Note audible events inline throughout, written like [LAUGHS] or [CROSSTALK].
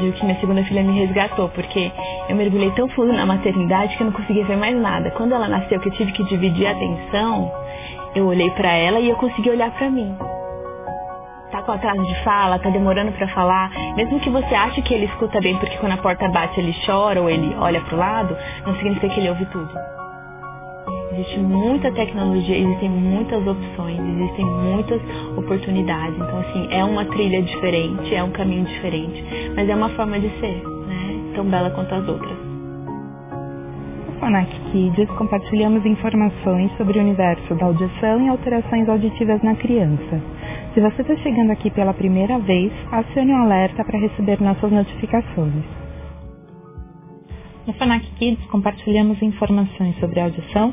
digo que minha segunda filha me resgatou, porque eu mergulhei tão fundo na maternidade que eu não conseguia ver mais nada. Quando ela nasceu, que eu tive que dividir a atenção, eu olhei para ela e eu consegui olhar para mim. Tá com atraso de fala, tá demorando para falar, mesmo que você ache que ele escuta bem porque quando a porta bate ele chora ou ele olha pro lado, não significa que ele ouve tudo. Existe muita tecnologia, existem muitas opções, existem muitas oportunidades. Então, assim, é uma trilha diferente, é um caminho diferente, mas é uma forma de ser, né? Tão bela quanto as outras. No Fanac Kids, compartilhamos informações sobre o universo da audição e alterações auditivas na criança. Se você está chegando aqui pela primeira vez, acione o alerta para receber nossas notificações. No Fanac Kids, compartilhamos informações sobre audição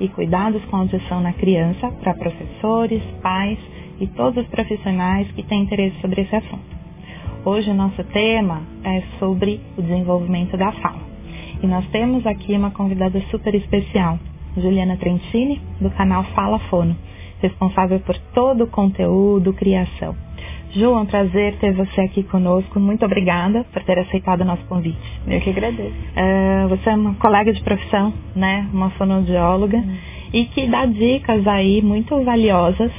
e cuidados com a audição na criança para professores, pais e todos os profissionais que têm interesse sobre esse assunto. Hoje o nosso tema é sobre o desenvolvimento da fala. E nós temos aqui uma convidada super especial, Juliana Trentini, do canal Fala Fono, responsável por todo o conteúdo, criação. Ju, é um prazer ter você aqui conosco. Muito obrigada por ter aceitado o nosso convite. Eu que agradeço. Uh, você é uma colega de profissão, né? Uma fonoaudióloga uhum. e que dá dicas aí muito valiosas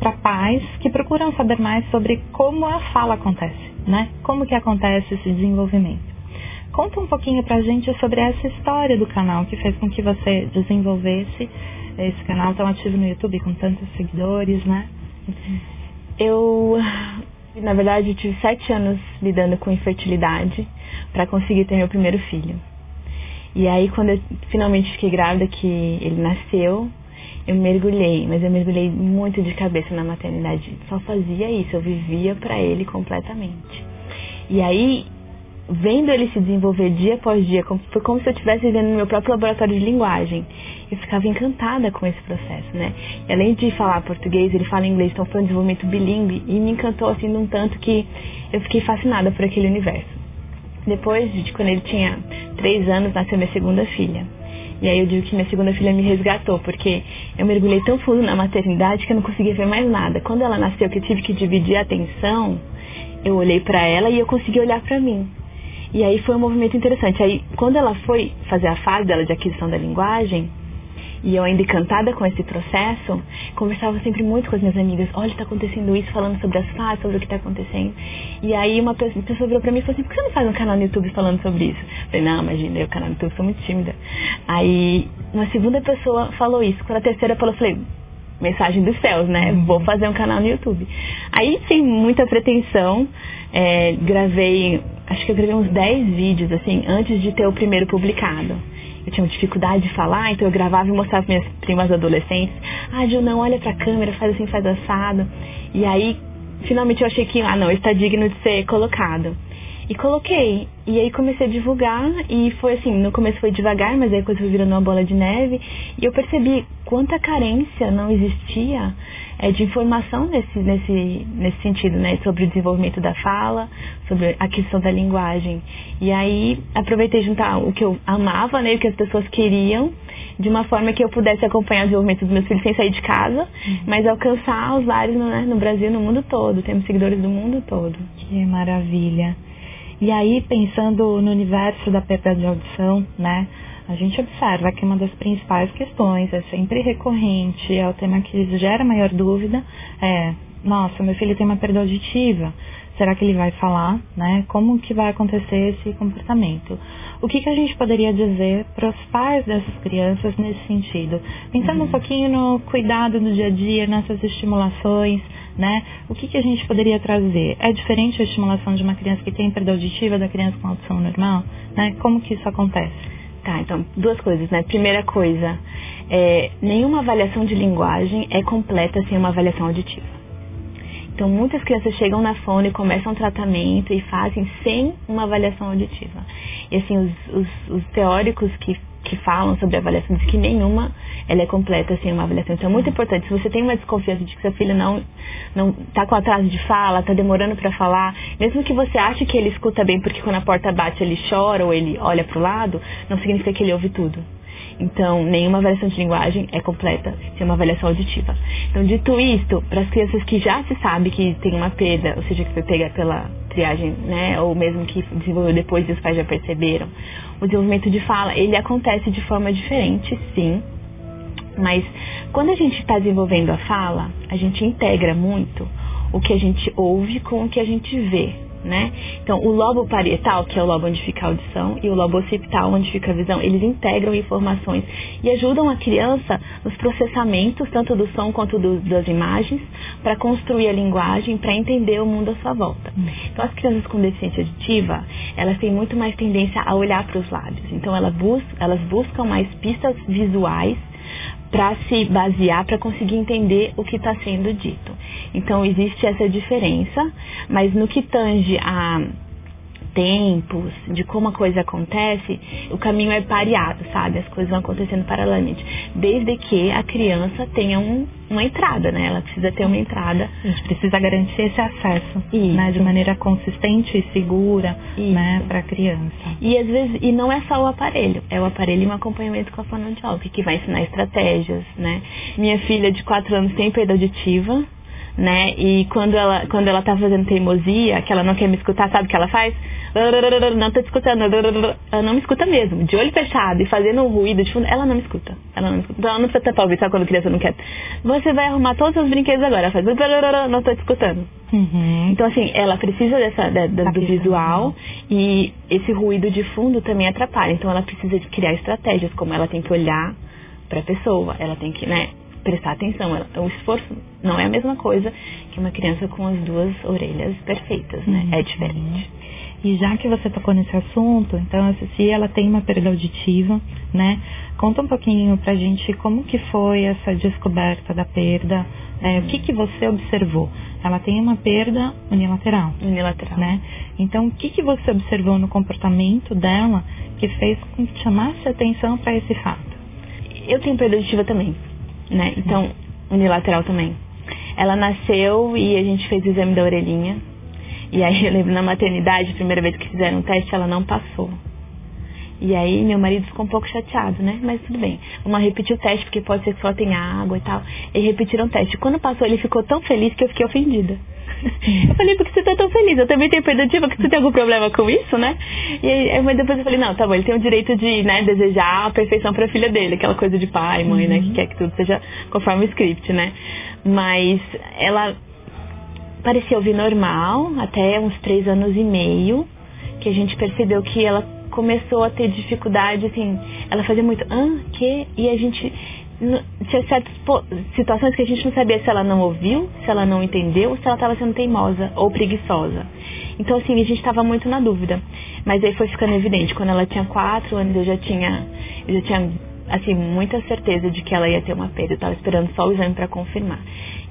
para pais que procuram saber mais sobre como a fala acontece, né? Como que acontece esse desenvolvimento. Conta um pouquinho pra gente sobre essa história do canal que fez com que você desenvolvesse esse canal tão ativo no YouTube com tantos seguidores, né? Uhum. Eu, na verdade, tive sete anos lidando com infertilidade para conseguir ter meu primeiro filho. E aí, quando eu finalmente fiquei grávida, que ele nasceu, eu mergulhei, mas eu mergulhei muito de cabeça na maternidade. Só fazia isso, eu vivia para ele completamente. E aí, vendo ele se desenvolver dia após dia, foi como se eu estivesse vivendo no meu próprio laboratório de linguagem. Eu ficava encantada com esse processo, né? E além de falar português, ele fala inglês, então foi um desenvolvimento bilíngue e me encantou assim num tanto que eu fiquei fascinada por aquele universo. Depois de quando ele tinha três anos, nasceu minha segunda filha. E aí eu digo que minha segunda filha me resgatou, porque eu mergulhei tão fundo na maternidade que eu não conseguia ver mais nada. Quando ela nasceu, que eu tive que dividir a atenção, eu olhei para ela e eu consegui olhar para mim. E aí foi um movimento interessante. Aí, quando ela foi fazer a fase dela de aquisição da linguagem, e eu ainda encantada com esse processo, conversava sempre muito com as minhas amigas. Olha, está acontecendo isso, falando sobre as fases, sobre o que está acontecendo. E aí uma pessoa virou para mim e falou assim, por que você não faz um canal no YouTube falando sobre isso? Eu falei, não, imagina, eu canal no YouTube sou muito tímida. Aí uma segunda pessoa falou isso. Quando a terceira falou, eu falei, mensagem dos céus, né? Vou fazer um canal no YouTube. Aí, sem muita pretensão, é, gravei, acho que eu gravei uns 10 vídeos, assim, antes de ter o primeiro publicado. Eu tinha dificuldade de falar, então eu gravava e mostrava para minhas primas adolescentes. Ah, Ju, não, olha pra câmera, faz assim, faz assado. E aí, finalmente eu achei que, ah, não, está digno de ser colocado. E coloquei. E aí comecei a divulgar e foi assim, no começo foi devagar, mas aí a coisa foi virando uma bola de neve. E eu percebi quanta carência não existia é, de informação nesse, nesse, nesse sentido, né? Sobre o desenvolvimento da fala, sobre a questão da linguagem. E aí aproveitei juntar o que eu amava, né? O que as pessoas queriam, de uma forma que eu pudesse acompanhar o desenvolvimento dos meus filhos sem sair de casa, uhum. mas alcançar os vários né, no Brasil no mundo todo. Temos seguidores do mundo todo. Que maravilha. E aí, pensando no universo da perda de audição, né? A gente observa que uma das principais questões é sempre recorrente, é o tema que gera maior dúvida, é, nossa, meu filho tem uma perda auditiva, será que ele vai falar, né? Como que vai acontecer esse comportamento? O que, que a gente poderia dizer para os pais dessas crianças nesse sentido? Pensando uhum. um pouquinho no cuidado do dia a dia, nessas estimulações, né? O que, que a gente poderia trazer? É diferente a estimulação de uma criança que tem perda auditiva da criança com audição normal, né? Como que isso acontece? Tá, então, duas coisas, né? Primeira coisa, é, nenhuma avaliação de linguagem é completa sem uma avaliação auditiva. Então, muitas crianças chegam na fone, começam um tratamento e fazem sem uma avaliação auditiva. E, assim, os, os, os teóricos que que falam sobre avaliação diz que nenhuma ela é completa sem uma avaliação. Então é muito importante, se você tem uma desconfiança de que seu filho não não está com atraso de fala, está demorando para falar, mesmo que você ache que ele escuta bem porque quando a porta bate ele chora ou ele olha para o lado, não significa que ele ouve tudo. Então, nenhuma avaliação de linguagem é completa sem uma avaliação auditiva. Então, dito isto, para as crianças que já se sabe que tem uma perda, ou seja, que foi pega pela triagem, né, ou mesmo que desenvolveu depois e os pais já perceberam, o desenvolvimento de fala, ele acontece de forma diferente, sim, mas quando a gente está desenvolvendo a fala, a gente integra muito o que a gente ouve com o que a gente vê né? Então, o lobo parietal, que é o lobo onde fica a audição, e o lobo occipital, onde fica a visão, eles integram informações e ajudam a criança nos processamentos, tanto do som quanto do, das imagens, para construir a linguagem, para entender o mundo à sua volta. Hum. Então, as crianças com deficiência auditiva, elas têm muito mais tendência a olhar para os lábios. Então, elas, bus elas buscam mais pistas visuais para se basear, para conseguir entender o que está sendo dito. Então existe essa diferença, mas no que tange a tempos, de como a coisa acontece, o caminho é pareado, sabe? As coisas vão acontecendo paralelamente. Desde que a criança tenha um, uma entrada, né? Ela precisa ter uma entrada. A gente precisa garantir esse acesso, Isso. né? De maneira consistente e segura, Isso. né? Para a criança. E às vezes, e não é só o aparelho, é o aparelho e um acompanhamento com a fonoaudióloga, que vai ensinar estratégias, né? Minha filha de 4 anos tem perda auditiva, né? E quando ela, quando ela tá fazendo teimosia, que ela não quer me escutar, sabe o que ela faz? Não tô te escutando. Ela não me escuta mesmo. De olho fechado e fazendo ruído de fundo, ela não me escuta. Ela não me escuta. Então ela não precisa tapar o sabe quando a criança não quer? Você vai arrumar todos os brinquedos agora. Ela faz, não tô te escutando. Uhum. Então, assim, ela precisa dessa, da, da, do visual e esse ruído de fundo também atrapalha. Então, ela precisa de criar estratégias, como ela tem que olhar para a pessoa, ela tem que, né, prestar atenção. O esforço não é a mesma coisa que uma criança com as duas orelhas perfeitas, né? Uhum. É diferente. E já que você tocou nesse assunto, então a Ceci, ela tem uma perda auditiva, né? Conta um pouquinho pra gente como que foi essa descoberta da perda, é, o que que você observou? Ela tem uma perda unilateral. Unilateral. Né? Então, o que que você observou no comportamento dela que fez com que chamasse atenção para esse fato? Eu tenho perda auditiva também né? Então, unilateral também. Ela nasceu e a gente fez o exame da orelhinha. E aí eu lembro na maternidade, a primeira vez que fizeram o teste, ela não passou. E aí meu marido ficou um pouco chateado, né? Mas tudo bem. Vamos repetir o teste, porque pode ser que só tenha água e tal. E repetiram o teste. Quando passou, ele ficou tão feliz que eu fiquei ofendida. [LAUGHS] Eu falei, por que você tá tão feliz? Eu também tenho perda ativa, que você tem algum problema com isso, né? E aí, mas depois eu falei, não, tá bom, ele tem o direito de, né, desejar a perfeição pra filha dele, aquela coisa de pai, mãe, né, que uhum. quer que tudo seja conforme o script, né? Mas ela parecia ouvir normal, até uns três anos e meio, que a gente percebeu que ela começou a ter dificuldade, assim, ela fazia muito, ah, que? E a gente tinha certas situações que a gente não sabia se ela não ouviu, se ela não entendeu, se ela estava sendo teimosa ou preguiçosa. Então, assim, a gente estava muito na dúvida. Mas aí foi ficando evidente. Quando ela tinha quatro anos, eu já tinha, eu já tinha assim, muita certeza de que ela ia ter uma perda. Eu estava esperando só o exame para confirmar.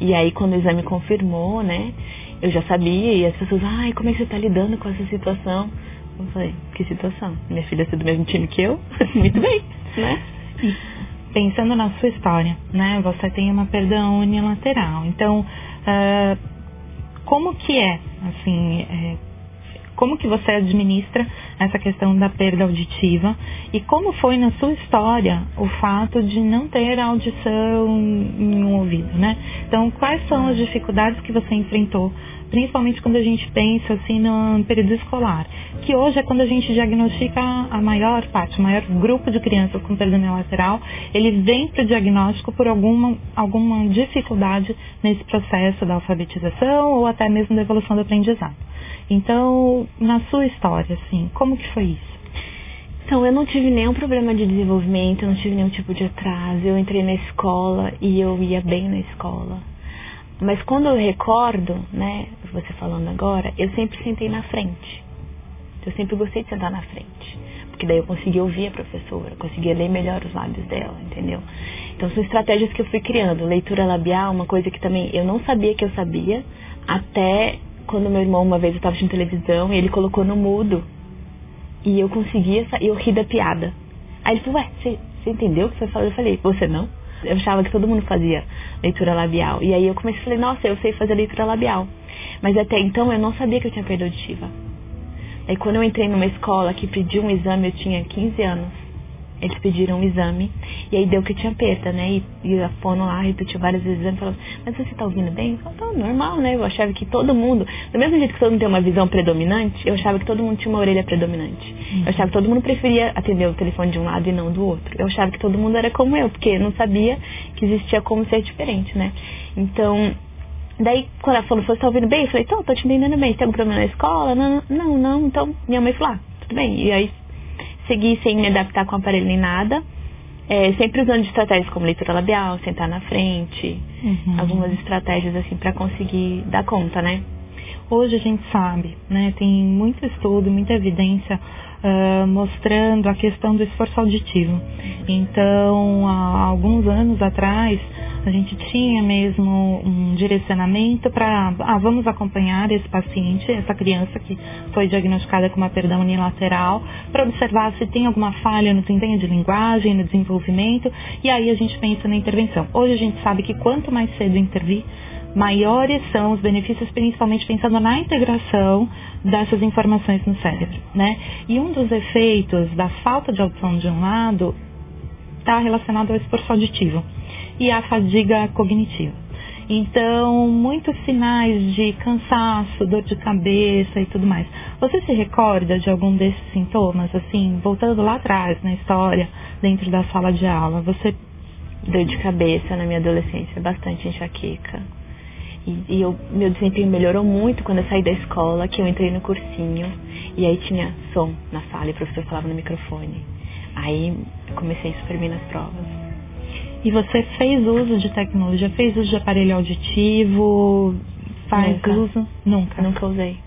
E aí, quando o exame confirmou, né, eu já sabia. E as pessoas, ai, como é que você está lidando com essa situação? Eu falei, que situação? Minha filha é do mesmo time que eu? [LAUGHS] muito bem, né? pensando na sua história, né? Você tem uma perda unilateral. Então, uh, como que é, assim, é, como que você administra essa questão da perda auditiva e como foi na sua história o fato de não ter audição em um ouvido, né? Então, quais são as dificuldades que você enfrentou principalmente quando a gente pensa assim no período escolar, que hoje é quando a gente diagnostica a maior parte, o maior grupo de crianças com perda unilateral, ele vem para o diagnóstico por alguma, alguma dificuldade nesse processo da alfabetização ou até mesmo da evolução do aprendizado. Então, na sua história, assim, como que foi isso? Então, eu não tive nenhum problema de desenvolvimento, eu não tive nenhum tipo de atraso. Eu entrei na escola e eu ia bem na escola. Mas quando eu recordo, né, você falando agora, eu sempre sentei na frente. Eu sempre gostei de sentar na frente. Porque daí eu conseguia ouvir a professora, conseguia ler melhor os lábios dela, entendeu? Então são estratégias que eu fui criando. Leitura labial, uma coisa que também eu não sabia que eu sabia, até quando meu irmão uma vez eu estava assistindo televisão e ele colocou no mudo. E eu conseguia, eu ri da piada. Aí ele falou, ué, você entendeu o que você falou? Eu falei, você não? Eu achava que todo mundo fazia leitura labial. E aí eu comecei a falar, nossa, eu sei fazer leitura labial. Mas até então eu não sabia que eu tinha perda auditiva. Aí quando eu entrei numa escola que pediu um exame, eu tinha 15 anos. eles pediram um exame, e aí deu que tinha perda, né? E, e a fono lá repetiu várias vezes e falou, mas você tá ouvindo bem? Eu falei, tá normal, né? Eu achava que todo mundo, do mesmo jeito que todo mundo tem uma visão predominante, eu achava que todo mundo tinha uma orelha predominante. Uhum. Eu achava que todo mundo preferia atender o telefone de um lado e não do outro. Eu achava que todo mundo era como eu, porque não sabia que existia como ser diferente, né? Então, Daí, quando ela falou, você tá ouvindo bem? Eu falei, tô, tô te entendendo bem. Tem algum problema na escola? Não, não, não. Então, minha mãe falou, ah, tudo bem. E aí, segui sem me adaptar com o aparelho nem nada. É, sempre usando estratégias como leitura labial, sentar na frente, uhum. algumas estratégias assim para conseguir dar conta, né? Hoje a gente sabe, né, tem muito estudo, muita evidência uh, mostrando a questão do esforço auditivo. Então, há alguns anos atrás, a gente tinha mesmo um direcionamento para, ah, vamos acompanhar esse paciente, essa criança que foi diagnosticada com uma perda unilateral, para observar se tem alguma falha no desempenho de linguagem, no desenvolvimento, e aí a gente pensa na intervenção. Hoje a gente sabe que quanto mais cedo intervir, maiores são os benefícios, principalmente pensando na integração dessas informações no cérebro, né? E um dos efeitos da falta de audição de um lado está relacionado ao esforço auditivo e a fadiga cognitiva. Então, muitos sinais de cansaço, dor de cabeça e tudo mais. Você se recorda de algum desses sintomas, assim, voltando lá atrás na história, dentro da sala de aula? Você. Dor de cabeça na minha adolescência, bastante enxaqueca. E, e eu, meu desempenho melhorou muito quando eu saí da escola, que eu entrei no cursinho. E aí tinha som na sala e o professor falava no microfone. Aí comecei super bem nas provas. E você fez uso de tecnologia, fez uso de aparelho auditivo, faz Nunca. uso? Nunca. Nunca usei.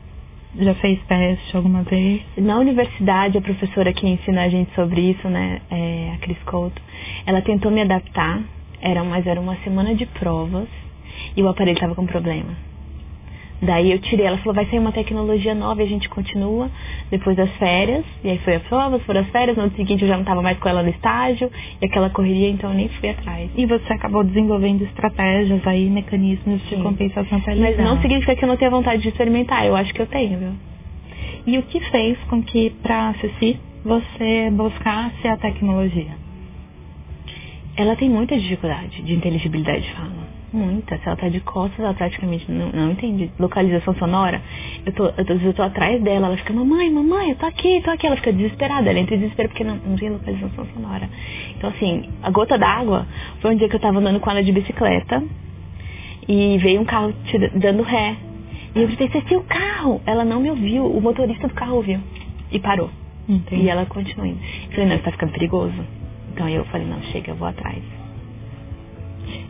Já fez teste alguma vez? Na universidade, a professora que ensina a gente sobre isso, né, é a Cris Couto, ela tentou me adaptar, era, mas era uma semana de provas e o aparelho estava com problema. Daí eu tirei, ela falou, vai sair uma tecnologia nova e a gente continua depois das férias. E aí foi a prova, foram as férias, no ano seguinte eu já não estava mais com ela no estágio, e aquela correria, então eu nem fui atrás. E você acabou desenvolvendo estratégias aí, mecanismos de Sim. compensação para Mas não significa que eu não tenha vontade de experimentar, eu acho que eu tenho, viu? E o que fez com que, para a Ceci, você buscasse a tecnologia? Ela tem muita dificuldade de inteligibilidade de fala. Muita. Se ela tá de costas, ela praticamente não, não entende. Localização sonora, eu tô, eu, tô, eu tô atrás dela, ela fica, mamãe, mamãe, eu tô aqui, tô aqui. Ela fica desesperada, ela entra em desespero porque não, não tem localização sonora. Então, assim, a gota d'água foi um dia que eu tava andando com ela de bicicleta e veio um carro dando ré. E eu gritei, Ceci, o carro! Ela não me ouviu, o motorista do carro ouviu. E parou. Entendi. E ela continuou indo. Eu falei, não, isso tá ficando perigoso. Então eu falei, não, chega, eu vou atrás.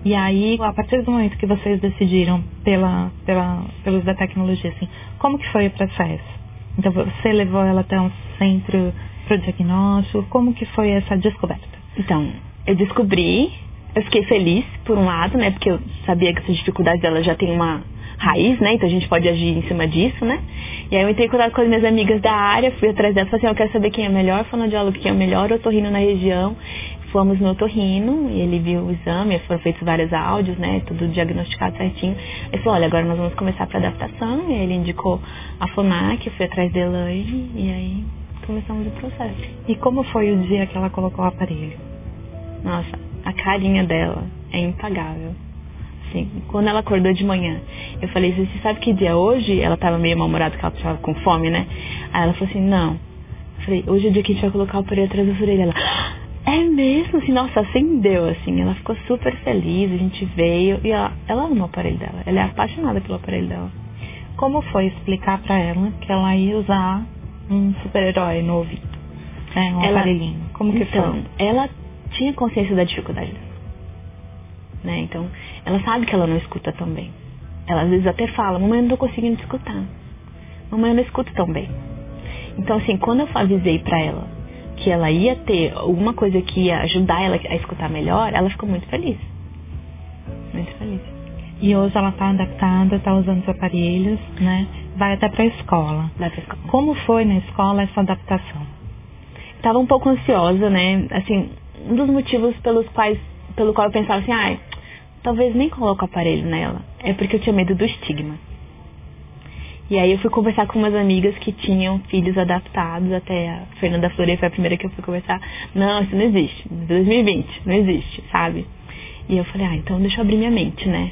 E aí, a partir do momento que vocês decidiram pela, pela, pelo uso da tecnologia, assim, como que foi o processo? Então, você levou ela até um centro para o diagnóstico? Como que foi essa descoberta? Então, eu descobri, eu fiquei feliz, por um lado, né? Porque eu sabia que essa dificuldade dela já tem uma raiz, né? Então a gente pode agir em cima disso, né? E aí eu entrei em contato com as minhas amigas da área, fui atrás delas falei assim, eu quero saber quem é melhor fonoaudiólogo, quem é o melhor otorrino na região fomos no otorrino e ele viu o exame, foram feitos vários áudios, né, tudo diagnosticado certinho. Ele falou, olha, agora nós vamos começar para adaptação. E aí ele indicou a FONAC, fui atrás da Elaine e aí começamos o processo. E como foi o dia que ela colocou o aparelho? Nossa, a carinha dela é impagável. Assim, quando ela acordou de manhã, eu falei, você sabe que dia é hoje? Ela estava meio mal-humorada porque ela estava com fome, né? Aí ela falou assim, não. Eu falei, hoje é o dia que a gente vai colocar o aparelho atrás da orelha. Ela, é mesmo, assim, nossa, acendeu, assim. Ela ficou super feliz, a gente veio e ela, ela ama o aparelho dela. Ela é apaixonada pelo aparelho dela. Como foi explicar para ela que ela ia usar um super-herói no ouvido? Né, um ela, aparelhinho. Como que então, foi? ela tinha consciência da dificuldade dela. Né? Então, ela sabe que ela não escuta tão bem. Ela às vezes até fala, mamãe, eu não tô conseguindo escutar. Mamãe, eu não escuto tão bem. Então, assim, quando eu avisei para ela que ela ia ter alguma coisa que ia ajudar ela a escutar melhor, ela ficou muito feliz. Muito feliz. E hoje ela está adaptada, está usando os aparelhos, né? Vai até para a escola. Vai pra escola. Como foi na escola essa adaptação? Estava um pouco ansiosa, né? Assim, um dos motivos pelos quais, pelo qual eu pensava assim, ai, talvez nem coloque o aparelho nela, é porque eu tinha medo do estigma. E aí eu fui conversar com umas amigas que tinham filhos adaptados, até a Fernanda Flore foi a primeira que eu fui conversar. Não, isso não existe. 2020, não existe, sabe? E eu falei, ah, então deixa eu abrir minha mente, né?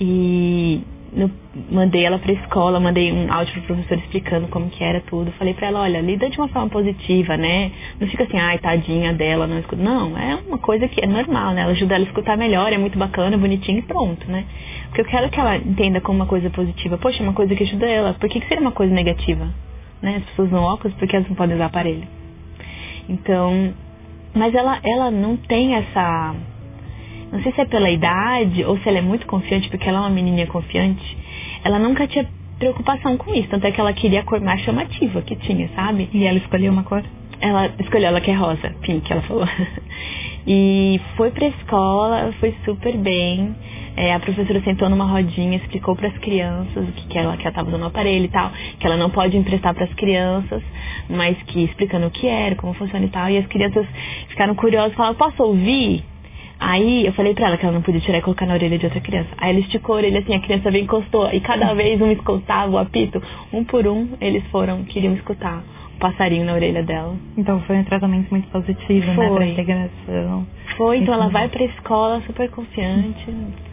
E no, mandei ela pra escola, mandei um áudio pro professor explicando como que era tudo. Falei pra ela, olha, lida de uma forma positiva, né? Não fica assim, ai, tadinha dela, não escuta. Não, é uma coisa que é normal, né? Ela ajuda ela a escutar melhor, é muito bacana, bonitinho e pronto, né? Porque eu quero que ela entenda como uma coisa positiva. Poxa, é uma coisa que ajuda ela. Por que, que seria uma coisa negativa? Né? As pessoas usam óculos porque elas não podem usar aparelho. Então, mas ela, ela não tem essa não sei se é pela idade ou se ela é muito confiante, porque ela é uma menininha confiante. Ela nunca tinha preocupação com isso, tanto é que ela queria a cor mais chamativa que tinha, sabe? E ela escolheu uma cor? Ela escolheu, ela que é rosa, pink, ela falou. [LAUGHS] e foi pra escola, foi super bem. É, a professora sentou numa rodinha, explicou para as crianças o que, que ela que ela estava usando o aparelho e tal, que ela não pode emprestar para as crianças, mas que explicando o que era, como funciona e tal. E as crianças ficaram curiosas, falaram: "Posso ouvir?" Aí eu falei pra ela que ela não podia tirar e colocar na orelha de outra criança. Aí ela esticou a orelha assim, a criança veio encostou. E cada vez um escutava o apito. Um por um, eles foram, queriam escutar o passarinho na orelha dela. Então foi um tratamento muito positivo, foi. né? Pra integração. Foi, então ela vai pra escola super confiante,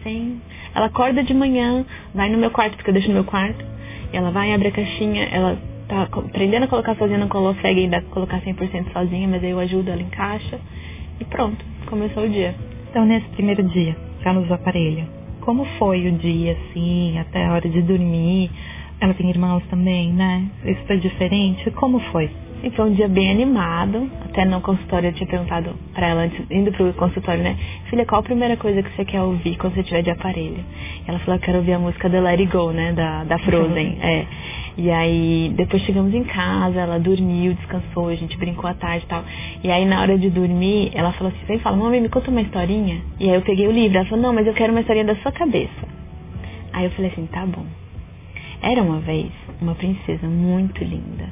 sem. Ela acorda de manhã, vai no meu quarto, porque eu deixo no meu quarto. E ela vai, abre a caixinha, ela tá aprendendo a colocar sozinha, não consegue ainda colocar 100% sozinha, mas aí eu ajudo, ela encaixa. E pronto, começou o dia. Então, nesse primeiro dia ela usou aparelho, como foi o dia, assim, até a hora de dormir? Ela tem irmãos também, né? Isso foi diferente? Como foi? E foi um dia bem animado. Até no consultório eu tinha perguntado para ela antes, indo pro consultório, né? Filha, qual a primeira coisa que você quer ouvir quando você tiver de aparelho? E ela falou, eu quero ouvir a música da Let It Go, né? Da, da Frozen. [LAUGHS] É. E aí, depois chegamos em casa, ela dormiu, descansou, a gente brincou à tarde e tal. E aí, na hora de dormir, ela falou assim, vem fala, mamãe, me conta uma historinha. E aí eu peguei o livro, ela falou, não, mas eu quero uma historinha da sua cabeça. Aí eu falei assim, tá bom. Era uma vez uma princesa muito linda,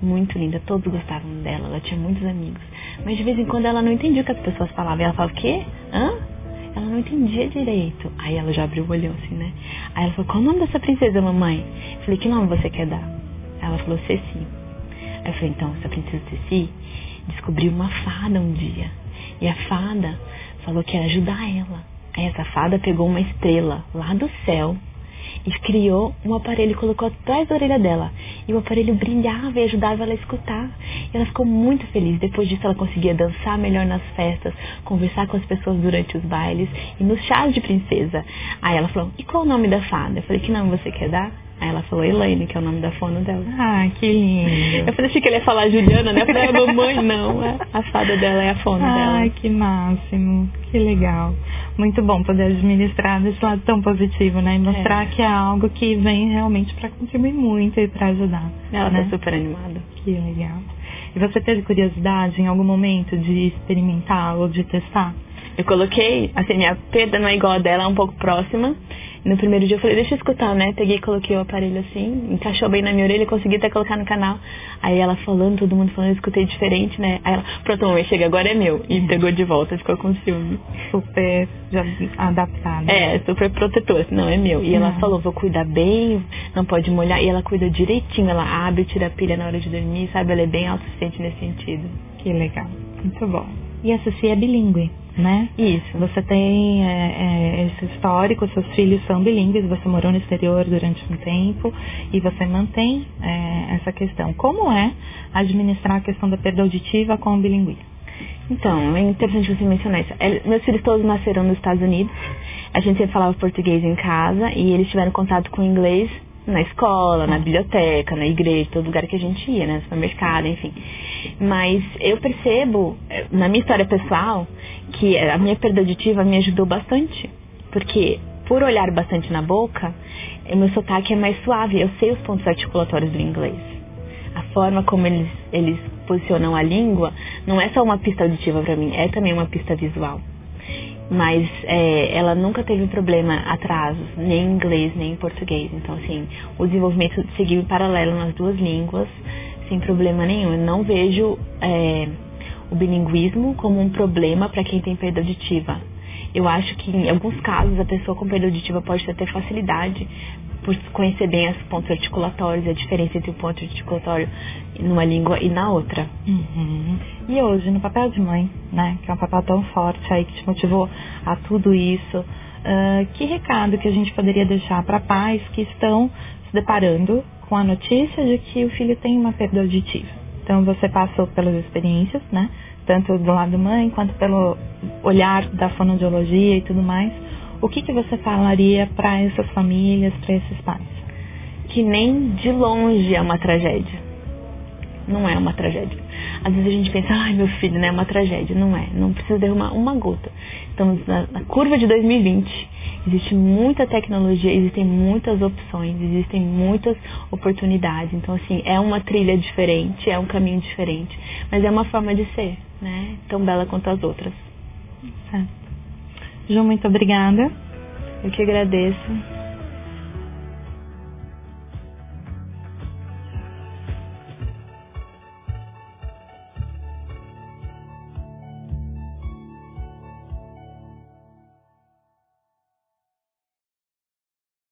muito linda, todos gostavam dela, ela tinha muitos amigos. Mas de vez em quando ela não entendia o que as pessoas falavam. E ela falava, o quê? Hã? Ela não entendia direito. Aí ela já abriu o olhão assim, né? Aí ela falou, qual o nome dessa princesa, mamãe? Falei, que nome você quer dar? Ela falou, Ceci. Aí eu falei, então, essa princesa Ceci descobriu uma fada um dia. E a fada falou que ia ajudar ela. Aí essa fada pegou uma estrela lá do céu e criou um aparelho e colocou atrás da orelha dela. E o aparelho brilhava e ajudava ela a escutar. E ela ficou muito feliz. Depois disso, ela conseguia dançar melhor nas festas, conversar com as pessoas durante os bailes e nos chás de princesa. Aí ela falou: E qual o nome da fada? Eu falei: Que nome você quer dar? Aí ela falou Elaine, que é o nome da fono dela. Ah, que lindo. Eu falei, achei que ele ia falar Juliana, né? Eu falei, [LAUGHS] a mamãe não, é. a fada dela é a fono Ai, dela. Ai, que máximo, que legal. Muito bom poder administrar desse lado tão positivo, né? E mostrar é. que é algo que vem realmente para contribuir muito e para ajudar. Ela né? tá super animada. Que legal. E você teve curiosidade em algum momento de experimentar ou de testar? Eu coloquei, assim, minha perda não é igual a dela, é um pouco próxima. No primeiro dia eu falei, deixa eu escutar, né? Peguei e coloquei o aparelho assim, encaixou bem na minha orelha, consegui até colocar no canal. Aí ela falando, todo mundo falando, eu escutei diferente, né? Aí ela, pronto, mamãe, chega, agora é meu. E pegou de volta, ficou com ciúme. Super já adaptada. É, super protetor, não, é meu. E ela falou, vou cuidar bem, não pode molhar. E ela cuida direitinho, ela abre, tira a pilha na hora de dormir, sabe? Ela é bem autossuficiente nesse sentido. Que legal, muito bom. E a Ceci é bilíngue, né? Isso. Você tem é, é, esse histórico, seus filhos são bilíngues, você morou no exterior durante um tempo e você mantém é, essa questão. Como é administrar a questão da perda auditiva com o bilinguismo? Então, é interessante você mencionar isso. Meus filhos todos nasceram nos Estados Unidos. A gente sempre falava português em casa e eles tiveram contato com o inglês na escola, na biblioteca, na igreja, todo lugar que a gente ia, né, no supermercado, enfim. Mas eu percebo, eh, na minha história pessoal, que a minha perda auditiva me ajudou bastante. Porque, por olhar bastante na boca, meu sotaque é mais suave. Eu sei os pontos articulatórios do inglês. A forma como eles, eles posicionam a língua não é só uma pista auditiva para mim, é também uma pista visual mas é, ela nunca teve problema atrasos, nem em inglês, nem em português. Então, assim, o desenvolvimento seguiu em paralelo nas duas línguas, sem problema nenhum. Eu não vejo é, o bilinguismo como um problema para quem tem perda auditiva. Eu acho que em alguns casos a pessoa com perda auditiva pode ter facilidade por conhecer bem os pontos articulatórios a diferença entre o ponto articulatório numa língua e na outra. Uhum. E hoje, no papel de mãe, né, que é um papel tão forte aí que te motivou a tudo isso, uh, que recado que a gente poderia deixar para pais que estão se deparando com a notícia de que o filho tem uma perda auditiva? Então, você passou pelas experiências, né, tanto do lado mãe quanto pelo olhar da fonoaudiologia e tudo mais. O que, que você falaria para essas famílias, para esses pais? Que nem de longe é uma tragédia. Não é uma tragédia. Às vezes a gente pensa, ai meu filho, não é uma tragédia. Não é, não precisa derrubar uma gota. Estamos na, na curva de 2020. Existe muita tecnologia, existem muitas opções, existem muitas oportunidades. Então, assim, é uma trilha diferente, é um caminho diferente, mas é uma forma de ser, né? Tão bela quanto as outras. Certo. Ju, muito obrigada. Eu que agradeço.